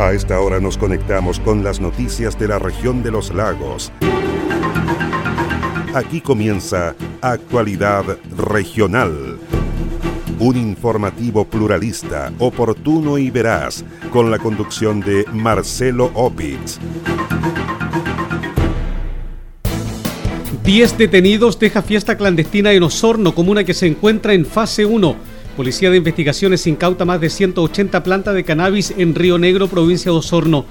A esta hora nos conectamos con las noticias de la región de los lagos. Aquí comienza Actualidad Regional. Un informativo pluralista, oportuno y veraz, con la conducción de Marcelo Opitz. Diez detenidos deja fiesta clandestina en Osorno, comuna que se encuentra en fase 1. Policía de Investigaciones incauta más de 180 plantas de cannabis en Río Negro, provincia de Osorno.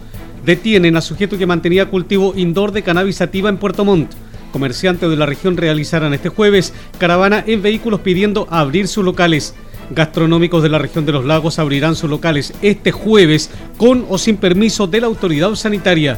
Detienen a sujeto que mantenía cultivo indoor de cannabis sativa en Puerto Montt. Comerciantes de la región realizarán este jueves caravana en vehículos pidiendo abrir sus locales. Gastronómicos de la región de los lagos abrirán sus locales este jueves con o sin permiso de la autoridad sanitaria.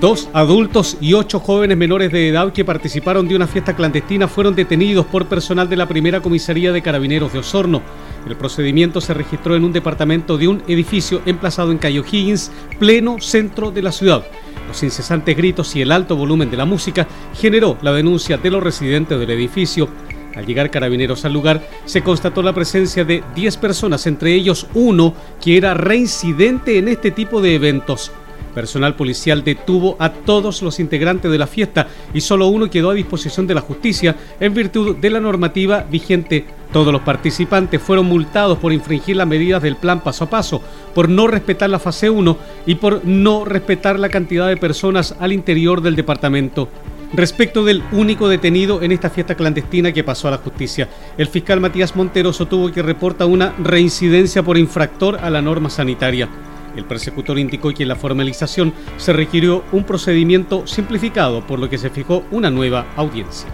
Dos adultos y ocho jóvenes menores de edad que participaron de una fiesta clandestina fueron detenidos por personal de la primera comisaría de carabineros de Osorno. El procedimiento se registró en un departamento de un edificio emplazado en Cayo Higgins, pleno centro de la ciudad. Los incesantes gritos y el alto volumen de la música generó la denuncia de los residentes del edificio. Al llegar carabineros al lugar, se constató la presencia de 10 personas, entre ellos uno que era reincidente en este tipo de eventos. Personal policial detuvo a todos los integrantes de la fiesta y solo uno quedó a disposición de la justicia en virtud de la normativa vigente. Todos los participantes fueron multados por infringir las medidas del plan paso a paso, por no respetar la fase 1 y por no respetar la cantidad de personas al interior del departamento. Respecto del único detenido en esta fiesta clandestina que pasó a la justicia, el fiscal Matías Montero sostuvo que reporta una reincidencia por infractor a la norma sanitaria. El persecutor indicó que en la formalización se requirió un procedimiento simplificado, por lo que se fijó una nueva audiencia.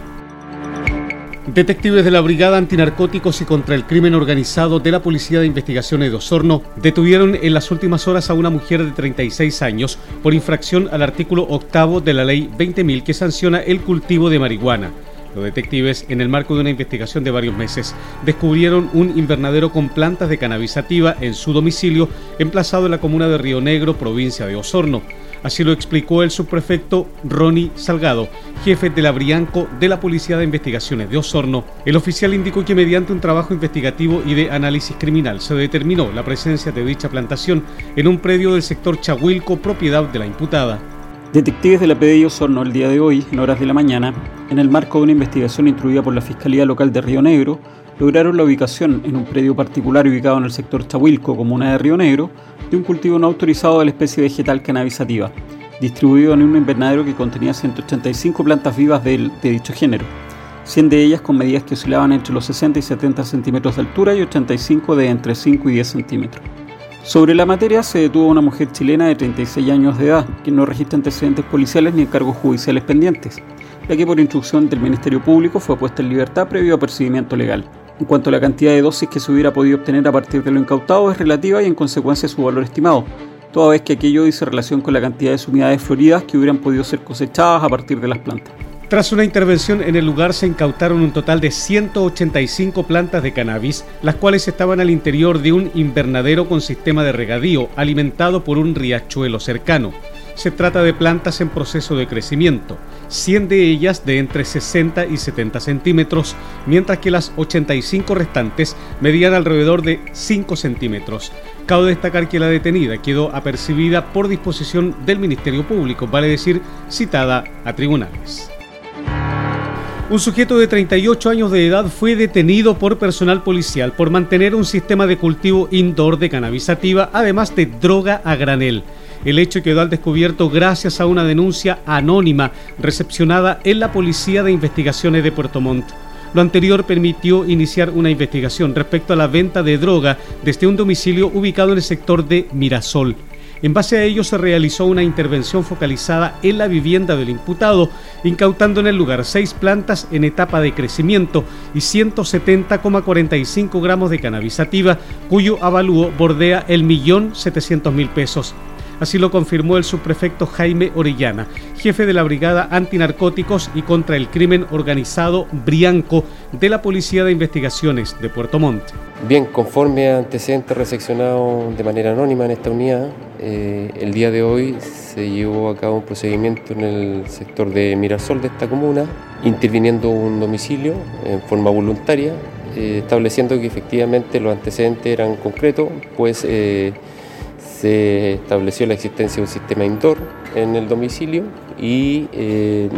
Detectives de la Brigada Antinarcóticos y contra el Crimen Organizado de la Policía de Investigaciones de Osorno detuvieron en las últimas horas a una mujer de 36 años por infracción al artículo octavo de la Ley 20.000 que sanciona el cultivo de marihuana. Los detectives, en el marco de una investigación de varios meses, descubrieron un invernadero con plantas de cannabisativa en su domicilio, emplazado en la comuna de Río Negro, provincia de Osorno. Así lo explicó el subprefecto Ronnie Salgado, jefe de la Brianco de la Policía de Investigaciones de Osorno. El oficial indicó que mediante un trabajo investigativo y de análisis criminal se determinó la presencia de dicha plantación en un predio del sector Chahuilco, propiedad de la imputada. Detectives de la PDI Osorno el día de hoy, en horas de la mañana, en el marco de una investigación instruida por la Fiscalía Local de Río Negro, lograron la ubicación en un predio particular ubicado en el sector Chahuilco, comuna de Río Negro, de un cultivo no autorizado de la especie vegetal cannabisativa, distribuido en un invernadero que contenía 185 plantas vivas de, de dicho género, 100 de ellas con medidas que oscilaban entre los 60 y 70 centímetros de altura y 85 de entre 5 y 10 centímetros. Sobre la materia se detuvo una mujer chilena de 36 años de edad, que no registra antecedentes policiales ni encargos judiciales pendientes, ya que por instrucción del Ministerio Público fue puesta en libertad previo a percibimiento legal. En cuanto a la cantidad de dosis que se hubiera podido obtener a partir de lo incautado es relativa y en consecuencia su valor estimado, toda vez que aquello dice relación con la cantidad de unidades floridas que hubieran podido ser cosechadas a partir de las plantas. Tras una intervención en el lugar se incautaron un total de 185 plantas de cannabis, las cuales estaban al interior de un invernadero con sistema de regadío alimentado por un riachuelo cercano. Se trata de plantas en proceso de crecimiento, 100 de ellas de entre 60 y 70 centímetros, mientras que las 85 restantes medían alrededor de 5 centímetros. Cabe destacar que la detenida quedó apercibida por disposición del Ministerio Público, vale decir, citada a tribunales. Un sujeto de 38 años de edad fue detenido por personal policial por mantener un sistema de cultivo indoor de cannabisativa, además de droga a granel. El hecho quedó al descubierto gracias a una denuncia anónima recepcionada en la Policía de Investigaciones de Puerto Montt. Lo anterior permitió iniciar una investigación respecto a la venta de droga desde un domicilio ubicado en el sector de Mirasol. En base a ello se realizó una intervención focalizada en la vivienda del imputado, incautando en el lugar seis plantas en etapa de crecimiento y 170,45 gramos de cannabisativa, cuyo avalúo bordea el millón setecientos mil pesos. Así lo confirmó el subprefecto Jaime Orellana, jefe de la Brigada Antinarcóticos y contra el Crimen Organizado Brianco de la Policía de Investigaciones de Puerto Montt. Bien, conforme a antecedentes recepcionados de manera anónima en esta unidad, eh, el día de hoy se llevó a cabo un procedimiento en el sector de Mirasol de esta comuna, interviniendo un domicilio en forma voluntaria, eh, estableciendo que efectivamente los antecedentes eran concretos, pues eh, se estableció la existencia de un sistema indoor en el domicilio y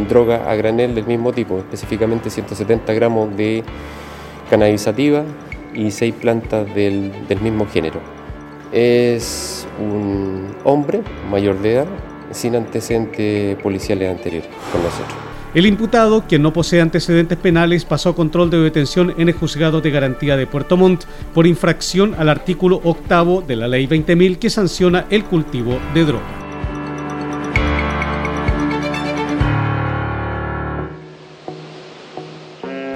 droga a granel del mismo tipo, específicamente 170 gramos de cannabisativa y seis plantas del, del mismo género. Es un hombre mayor de edad sin antecedentes policiales anteriores con nosotros. El imputado, quien no posee antecedentes penales, pasó a control de detención en el juzgado de garantía de Puerto Montt por infracción al artículo octavo de la ley 20.000 que sanciona el cultivo de droga.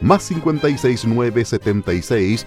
más 569 76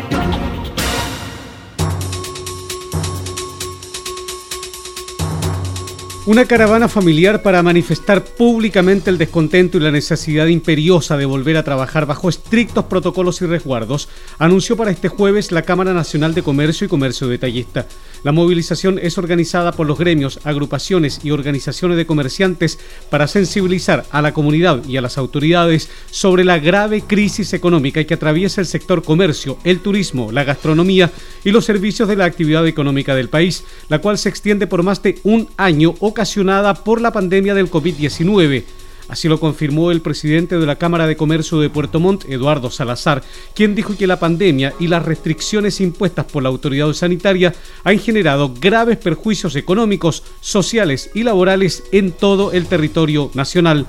Una caravana familiar para manifestar públicamente el descontento y la necesidad imperiosa de volver a trabajar bajo estrictos protocolos y resguardos anunció para este jueves la Cámara Nacional de Comercio y Comercio Detallista. La movilización es organizada por los gremios, agrupaciones y organizaciones de comerciantes para sensibilizar a la comunidad y a las autoridades sobre la grave crisis económica que atraviesa el sector comercio, el turismo, la gastronomía y los servicios de la actividad económica del país, la cual se extiende por más de un año ocasionada por la pandemia del COVID-19. Así lo confirmó el presidente de la Cámara de Comercio de Puerto Montt, Eduardo Salazar, quien dijo que la pandemia y las restricciones impuestas por la autoridad sanitaria han generado graves perjuicios económicos, sociales y laborales en todo el territorio nacional.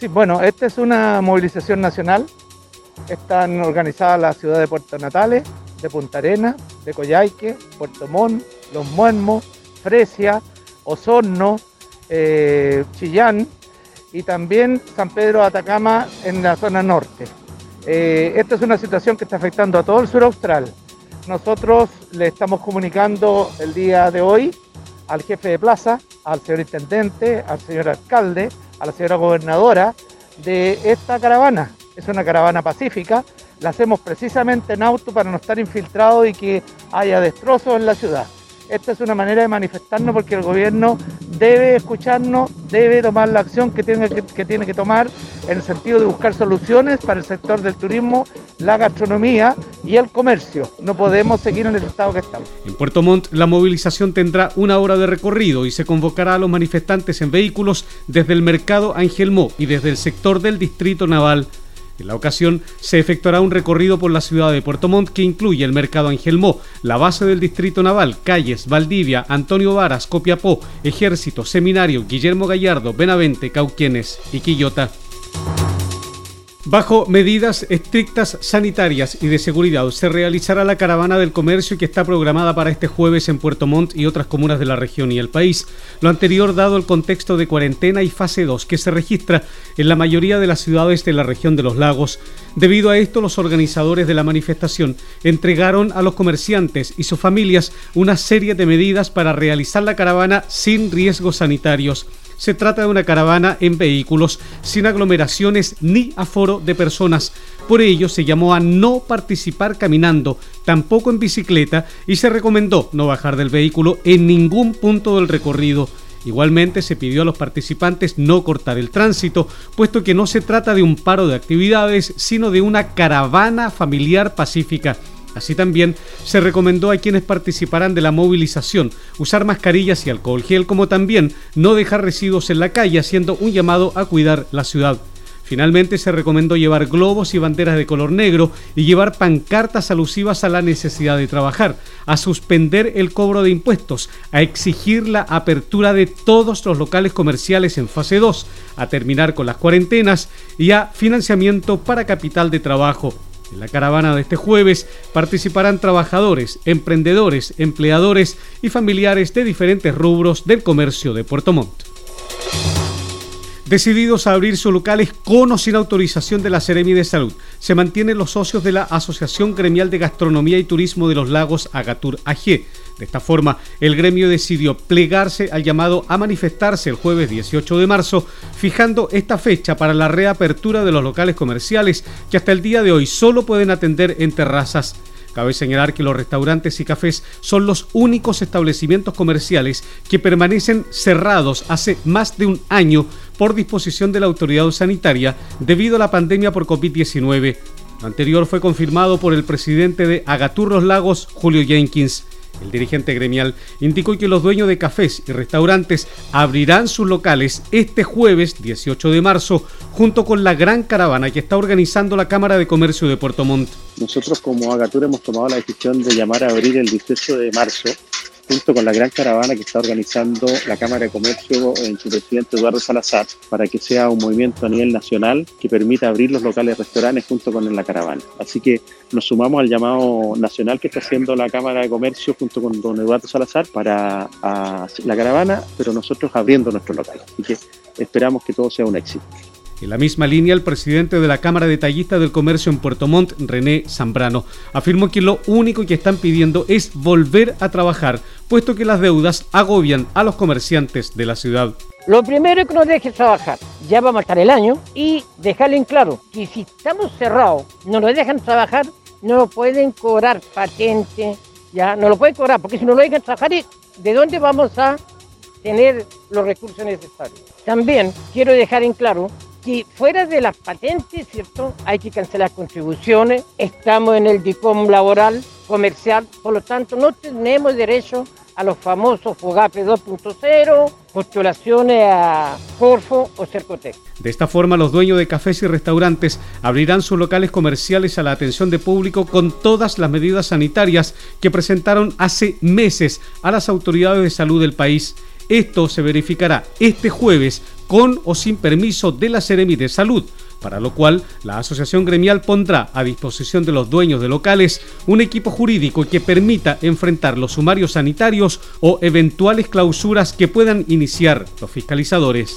Sí, bueno, esta es una movilización nacional. Están organizadas las ciudades de Puerto Natales, de Punta Arena, de Coyhaique, Puerto Montt, Los Muermos, Fresia, Osorno, eh, Chillán, y también San Pedro de Atacama en la zona norte. Eh, esta es una situación que está afectando a todo el sur austral. Nosotros le estamos comunicando el día de hoy al jefe de plaza, al señor intendente, al señor alcalde, a la señora gobernadora de esta caravana. Es una caravana pacífica, la hacemos precisamente en auto para no estar infiltrados y que haya destrozos en la ciudad. Esta es una manera de manifestarnos porque el gobierno debe escucharnos, debe tomar la acción que tiene que, tomar en el sentido de buscar soluciones para el sector del turismo, la gastronomía y el comercio. No podemos seguir en el estado que estamos. En Puerto Montt la movilización tendrá una hora de recorrido y se convocará a los manifestantes en vehículos desde el mercado Angelmó y desde el sector del distrito naval en la ocasión se efectuará un recorrido por la ciudad de Puerto Montt que incluye el mercado Angelmó, la base del distrito naval, calles, Valdivia, Antonio Varas, Copiapó, Ejército, Seminario, Guillermo Gallardo, Benavente, Cauquienes y Quillota. Bajo medidas estrictas sanitarias y de seguridad, se realizará la caravana del comercio que está programada para este jueves en Puerto Montt y otras comunas de la región y el país. Lo anterior dado el contexto de cuarentena y fase 2 que se registra en la mayoría de las ciudades de la región de los lagos. Debido a esto, los organizadores de la manifestación entregaron a los comerciantes y sus familias una serie de medidas para realizar la caravana sin riesgos sanitarios. Se trata de una caravana en vehículos sin aglomeraciones ni aforo de personas. Por ello se llamó a no participar caminando, tampoco en bicicleta y se recomendó no bajar del vehículo en ningún punto del recorrido. Igualmente se pidió a los participantes no cortar el tránsito, puesto que no se trata de un paro de actividades, sino de una caravana familiar pacífica. Así también se recomendó a quienes participarán de la movilización usar mascarillas y alcohol gel, como también no dejar residuos en la calle, haciendo un llamado a cuidar la ciudad. Finalmente se recomendó llevar globos y banderas de color negro y llevar pancartas alusivas a la necesidad de trabajar, a suspender el cobro de impuestos, a exigir la apertura de todos los locales comerciales en fase 2, a terminar con las cuarentenas y a financiamiento para capital de trabajo. En la caravana de este jueves participarán trabajadores, emprendedores, empleadores y familiares de diferentes rubros del comercio de Puerto Montt. Decididos a abrir sus locales con o sin autorización de la Seremi de Salud, se mantienen los socios de la Asociación Gremial de Gastronomía y Turismo de los Lagos Agatur AG de esta forma, el gremio decidió plegarse al llamado a manifestarse el jueves 18 de marzo, fijando esta fecha para la reapertura de los locales comerciales que hasta el día de hoy solo pueden atender en terrazas. Cabe señalar que los restaurantes y cafés son los únicos establecimientos comerciales que permanecen cerrados hace más de un año por disposición de la autoridad sanitaria debido a la pandemia por COVID-19. Lo anterior fue confirmado por el presidente de Agaturros Lagos, Julio Jenkins. El dirigente gremial indicó que los dueños de cafés y restaurantes abrirán sus locales este jueves 18 de marzo junto con la gran caravana que está organizando la Cámara de Comercio de Puerto Montt. Nosotros como Agatur hemos tomado la decisión de llamar a abrir el 18 de marzo junto con la gran caravana que está organizando la Cámara de Comercio en su presidente Eduardo Salazar, para que sea un movimiento a nivel nacional que permita abrir los locales restaurantes junto con la caravana. Así que nos sumamos al llamado nacional que está haciendo la Cámara de Comercio junto con don Eduardo Salazar para la caravana, pero nosotros abriendo nuestros locales. Así que esperamos que todo sea un éxito. En la misma línea, el presidente de la Cámara Detallista del Comercio en Puerto Montt, René Zambrano, afirmó que lo único que están pidiendo es volver a trabajar, puesto que las deudas agobian a los comerciantes de la ciudad. Lo primero es que nos dejen trabajar. Ya vamos a estar el año y dejarle en claro que si estamos cerrados, no nos dejan trabajar, no lo pueden cobrar patente, ya no lo pueden cobrar, porque si no lo dejan trabajar, ¿de dónde vamos a tener los recursos necesarios? También quiero dejar en claro que fuera de las patentes, ¿cierto? Hay que cancelar contribuciones, estamos en el DICOM laboral, comercial, por lo tanto no tenemos derecho a los famosos FOGAPE 2.0, postulaciones a Corfo o Cercotec. De esta forma, los dueños de cafés y restaurantes abrirán sus locales comerciales a la atención de público con todas las medidas sanitarias que presentaron hace meses a las autoridades de salud del país. Esto se verificará este jueves con o sin permiso de la Seremi de Salud, para lo cual la Asociación Gremial pondrá a disposición de los dueños de locales un equipo jurídico que permita enfrentar los sumarios sanitarios o eventuales clausuras que puedan iniciar los fiscalizadores.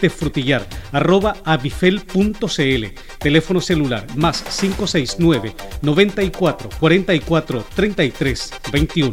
de frutillar arroba avifel.cl. Teléfono celular más 569 94 44 33 21.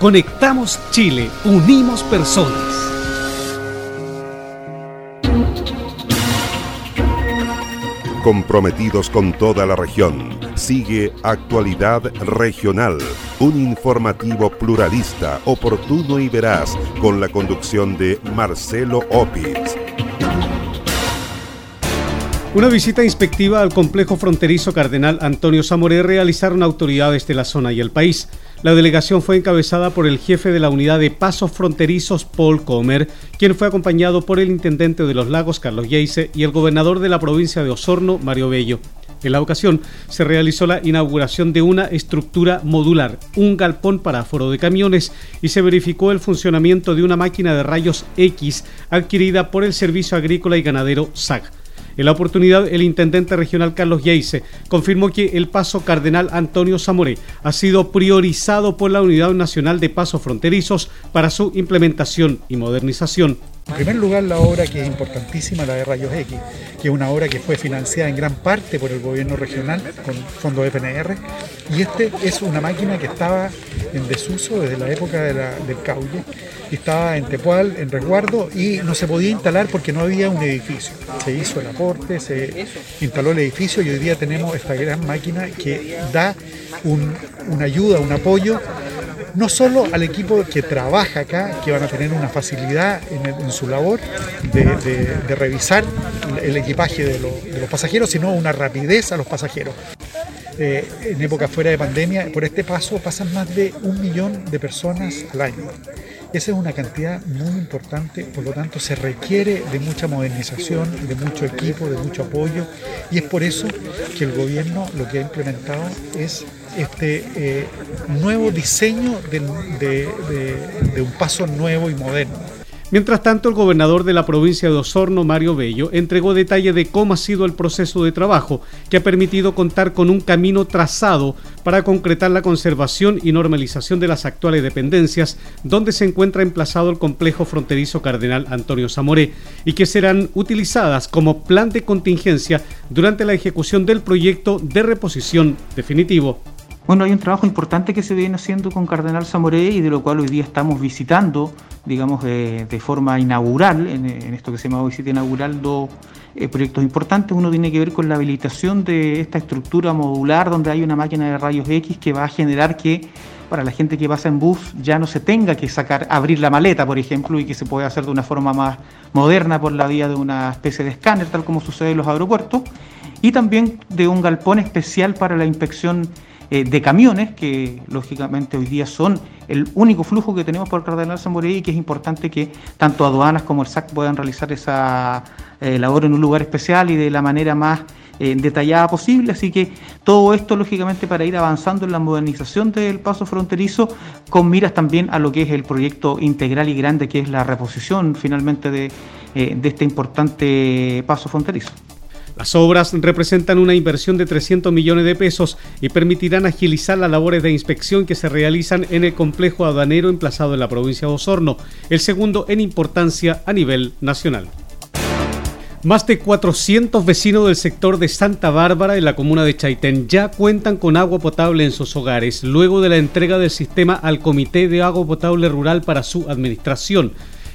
Conectamos Chile, unimos personas. Comprometidos con toda la región, sigue Actualidad Regional, un informativo pluralista, oportuno y veraz, con la conducción de Marcelo Opitz. Una visita inspectiva al complejo fronterizo Cardenal Antonio Zamoré realizaron autoridades de la zona y el país. La delegación fue encabezada por el jefe de la unidad de pasos fronterizos, Paul Comer, quien fue acompañado por el intendente de los lagos, Carlos Yeise, y el gobernador de la provincia de Osorno, Mario Bello. En la ocasión se realizó la inauguración de una estructura modular, un galpón para aforo de camiones y se verificó el funcionamiento de una máquina de rayos X adquirida por el Servicio Agrícola y Ganadero SAG. En la oportunidad, el intendente regional Carlos Yeise confirmó que el paso Cardenal Antonio Zamoré ha sido priorizado por la Unidad Nacional de Pasos Fronterizos para su implementación y modernización. En primer lugar, la obra que es importantísima, la de Rayos X, que es una obra que fue financiada en gran parte por el gobierno regional con fondos FNR, y este es una máquina que estaba en desuso desde la época del caule estaba en Tepual, en resguardo, y no se podía instalar porque no había un edificio. Se hizo el aporte, se instaló el edificio y hoy día tenemos esta gran máquina que da una ayuda, un apoyo no solo al equipo que trabaja acá, que van a tener una facilidad en, su labor de, revisar el equipaje de, los pasajeros, sino una rapidez a los pasajeros. Eh, en época fuera de pandemia, por este paso pasan más de un millón de personas al año. Esa es una cantidad muy importante, por lo tanto se requiere de mucha modernización, de mucho equipo, de mucho apoyo y es por eso que el gobierno lo que ha implementado es este eh, nuevo diseño de un paso nuevo y moderno. Mientras tanto, el gobernador de la provincia de Osorno, Mario Bello, entregó detalle de cómo ha sido el proceso de trabajo que ha permitido contar con un camino trazado para concretar la conservación y normalización de las actuales dependencias donde se encuentra emplazado el complejo fronterizo Cardenal Antonio Zamoré y que serán utilizadas como plan de contingencia durante la ejecución del proyecto de reposición definitivo. Bueno, hay un trabajo importante que se viene haciendo con Cardenal Zamoré y de lo cual hoy día estamos visitando, digamos, de, forma inaugural, en, esto que se llama visita inaugural, dos eh, proyectos importantes. Uno tiene que ver con la habilitación de esta estructura modular donde hay una máquina de rayos X que va a generar que para la gente que pasa en bus ya no se tenga que sacar, abrir la maleta, por ejemplo, y que se pueda hacer de una forma más moderna por la vía de una especie de escáner, tal como sucede en los aeropuertos, y también de un galpón especial para la inspección eh, de camiones, que lógicamente hoy día son el único flujo que tenemos por Cardenal Zamoré y que es importante que tanto aduanas como el SAC puedan realizar esa eh, labor en un lugar especial y de la manera más eh, detallada posible. Así que todo esto, lógicamente, para ir avanzando en la modernización del paso fronterizo, con miras también a lo que es el proyecto integral y grande que es la reposición finalmente de este importante paso fronterizo. Las obras representan una inversión de 300 millones de pesos y permitirán agilizar las labores de inspección que se realizan en el complejo aduanero emplazado en la provincia de Osorno, el segundo en importancia a nivel nacional. Más de 400 vecinos del sector de Santa Bárbara en la comuna de Chaitén ya cuentan con agua potable en sus hogares luego de la entrega del sistema al Comité de Agua Potable Rural para su administración.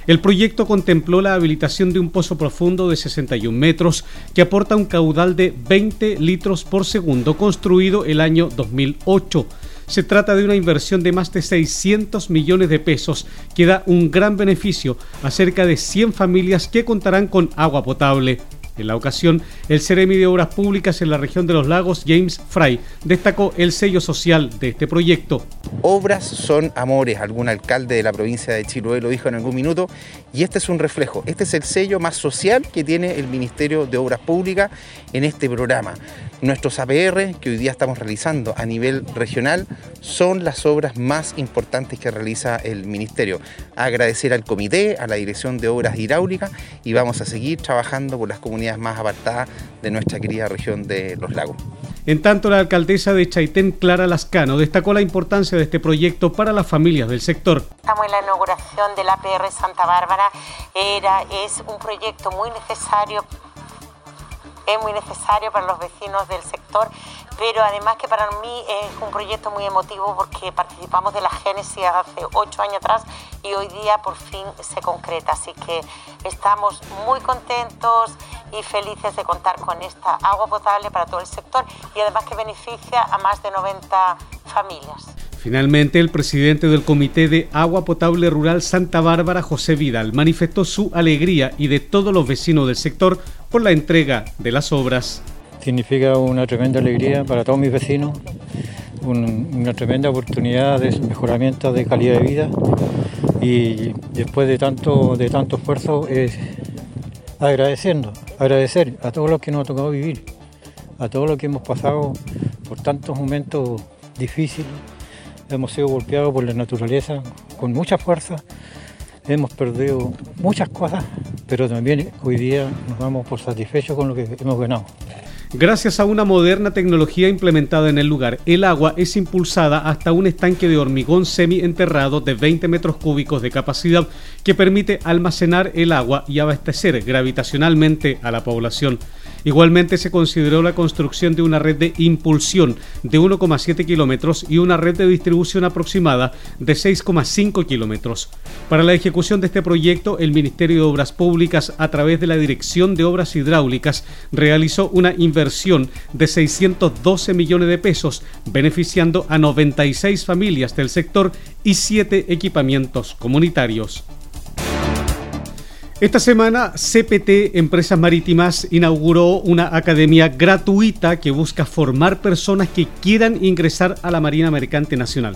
El proyecto contempló la habilitación de un pozo profundo de 61 metros que aporta un caudal de 20 litros por segundo construido el año 2008. Se trata de una inversión de más de 600 millones de pesos que da un gran beneficio a cerca de 100 familias que contarán con agua potable. En la ocasión, el Ceremi de Obras Públicas en la región de los lagos, James Fry, destacó el sello social de este proyecto. Obras son amores, algún alcalde de la provincia de Chiloé lo dijo en algún minuto, y este es un reflejo, este es el sello más social que tiene el Ministerio de Obras Públicas en este programa. Nuestros APR que hoy día estamos realizando a nivel regional son las obras más importantes que realiza el Ministerio. Agradecer al comité, a la Dirección de Obras Hidráulicas y vamos a seguir trabajando por las comunidades más apartadas de nuestra querida región de Los Lagos. En tanto, la alcaldesa de Chaitén, Clara Lascano, destacó la importancia de este proyecto para las familias del sector. Estamos en la inauguración del APR Santa Bárbara. Era, es un proyecto muy necesario es muy necesario para los vecinos del sector, pero además que para mí es un proyecto muy emotivo porque participamos de la génesis hace ocho años atrás y hoy día por fin se concreta. Así que estamos muy contentos y felices de contar con esta agua potable para todo el sector y además que beneficia a más de 90 familias. Finalmente, el presidente del Comité de Agua Potable Rural Santa Bárbara, José Vidal, manifestó su alegría y de todos los vecinos del sector por la entrega de las obras. Significa una tremenda alegría para todos mis vecinos, una tremenda oportunidad de mejoramiento de calidad de vida y después de tanto, de tanto esfuerzo es agradeciendo, agradecer a todos los que nos ha tocado vivir, a todos los que hemos pasado por tantos momentos difíciles hemos sido golpeados por la naturaleza con mucha fuerza, hemos perdido muchas cosas, pero también hoy día nos damos por satisfechos con lo que hemos ganado. Gracias a una moderna tecnología implementada en el lugar, el agua es impulsada hasta un estanque de hormigón semi-enterrado de 20 metros cúbicos de capacidad que permite almacenar el agua y abastecer gravitacionalmente a la población. Igualmente se consideró la construcción de una red de impulsión de 1,7 kilómetros y una red de distribución aproximada de 6,5 kilómetros. Para la ejecución de este proyecto, el Ministerio de Obras Públicas, a través de la Dirección de Obras Hidráulicas, realizó una inversión de 612 millones de pesos, beneficiando a 96 familias del sector y 7 equipamientos comunitarios. Esta semana, CPT Empresas Marítimas inauguró una academia gratuita que busca formar personas que quieran ingresar a la Marina Mercante Nacional.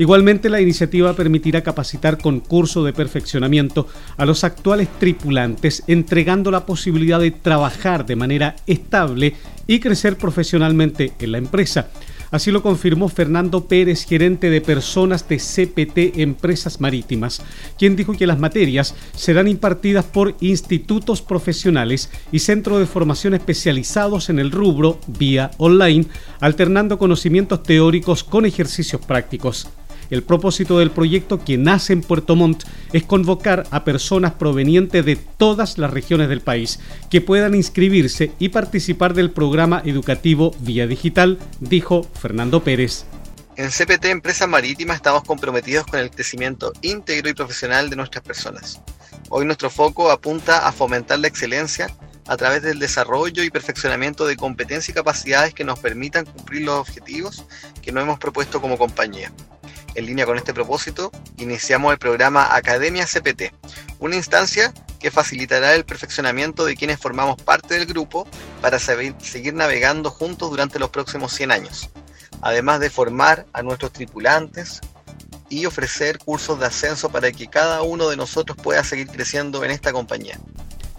Igualmente, la iniciativa permitirá capacitar con curso de perfeccionamiento a los actuales tripulantes, entregando la posibilidad de trabajar de manera estable y crecer profesionalmente en la empresa. Así lo confirmó Fernando Pérez, gerente de personas de CPT Empresas Marítimas, quien dijo que las materias serán impartidas por institutos profesionales y centros de formación especializados en el rubro vía online, alternando conocimientos teóricos con ejercicios prácticos. El propósito del proyecto que nace en Puerto Montt es convocar a personas provenientes de todas las regiones del país que puedan inscribirse y participar del programa educativo vía digital, dijo Fernando Pérez. En CPT Empresas Marítimas estamos comprometidos con el crecimiento íntegro y profesional de nuestras personas. Hoy nuestro foco apunta a fomentar la excelencia a través del desarrollo y perfeccionamiento de competencias y capacidades que nos permitan cumplir los objetivos que nos hemos propuesto como compañía. En línea con este propósito, iniciamos el programa Academia CPT, una instancia que facilitará el perfeccionamiento de quienes formamos parte del grupo para seguir navegando juntos durante los próximos 100 años, además de formar a nuestros tripulantes y ofrecer cursos de ascenso para que cada uno de nosotros pueda seguir creciendo en esta compañía.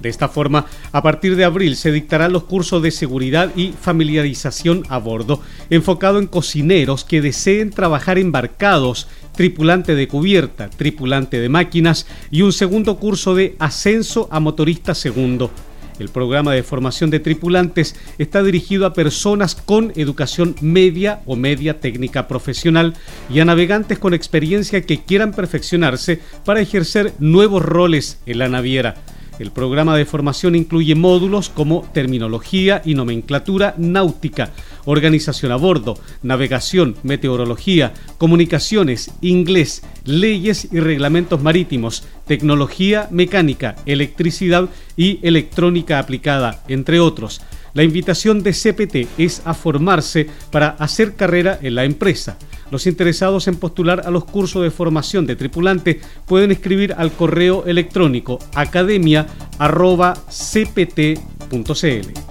De esta forma, a partir de abril se dictarán los cursos de seguridad y familiarización a bordo, enfocado en cocineros que deseen trabajar embarcados, tripulante de cubierta, tripulante de máquinas y un segundo curso de ascenso a motorista segundo. El programa de formación de tripulantes está dirigido a personas con educación media o media técnica profesional y a navegantes con experiencia que quieran perfeccionarse para ejercer nuevos roles en la naviera. El programa de formación incluye módulos como terminología y nomenclatura náutica, organización a bordo, navegación, meteorología, comunicaciones, inglés, leyes y reglamentos marítimos, tecnología mecánica, electricidad y electrónica aplicada, entre otros. La invitación de CPT es a formarse para hacer carrera en la empresa. Los interesados en postular a los cursos de formación de tripulante pueden escribir al correo electrónico academia.cpt.cl.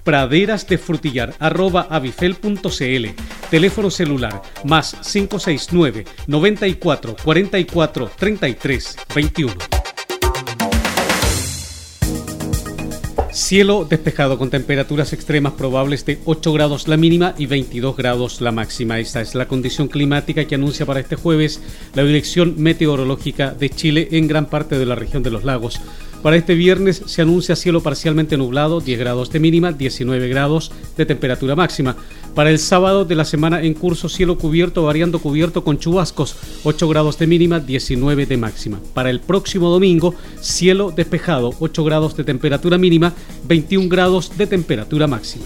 praderasdefrutillar.avifel.cl Teléfono celular más 569 94 44 33 21. Cielo despejado con temperaturas extremas probables de 8 grados la mínima y 22 grados la máxima. Esta es la condición climática que anuncia para este jueves la Dirección Meteorológica de Chile en gran parte de la región de los lagos. Para este viernes se anuncia cielo parcialmente nublado, 10 grados de mínima, 19 grados de temperatura máxima. Para el sábado de la semana en curso, cielo cubierto, variando cubierto con chubascos, 8 grados de mínima, 19 de máxima. Para el próximo domingo, cielo despejado, 8 grados de temperatura mínima, 21 grados de temperatura máxima.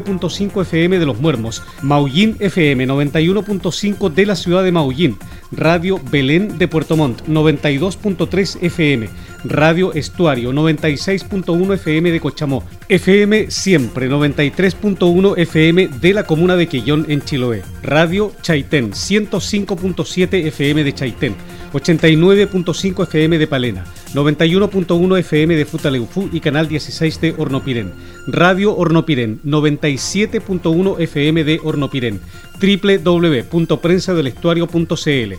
FM de Los Muermos, Maullín FM 91.5 de la ciudad de Maullín, Radio Belén de Puerto Montt 92.3 FM, Radio Estuario 96.1 FM de Cochamó, FM Siempre 93.1 FM de la comuna de Quillón en Chiloé, Radio Chaitén 105.7 FM de Chaitén, 89.5 FM de Palena, 91.1 FM de Futaleufú y Canal 16 de Hornopirén, Radio Hornopirén 97.1 FM de Hornopirén, www.prensadelestuario.cl,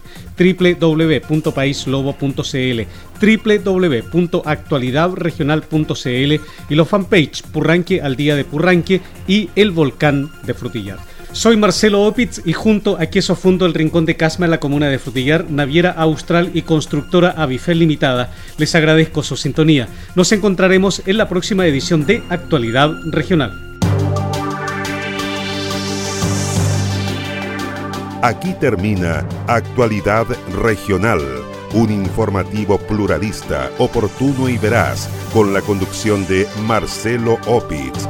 www.paislobo.cl, www.actualidadregional.cl y los fanpage Purranque al día de Purranque y El Volcán de Frutillar. Soy Marcelo Opitz y junto a Queso Fundo El Rincón de Casma en la comuna de Frutillar, Naviera Austral y Constructora Avifel Limitada, les agradezco su sintonía. Nos encontraremos en la próxima edición de Actualidad Regional. Aquí termina Actualidad Regional, un informativo pluralista, oportuno y veraz, con la conducción de Marcelo Opitz.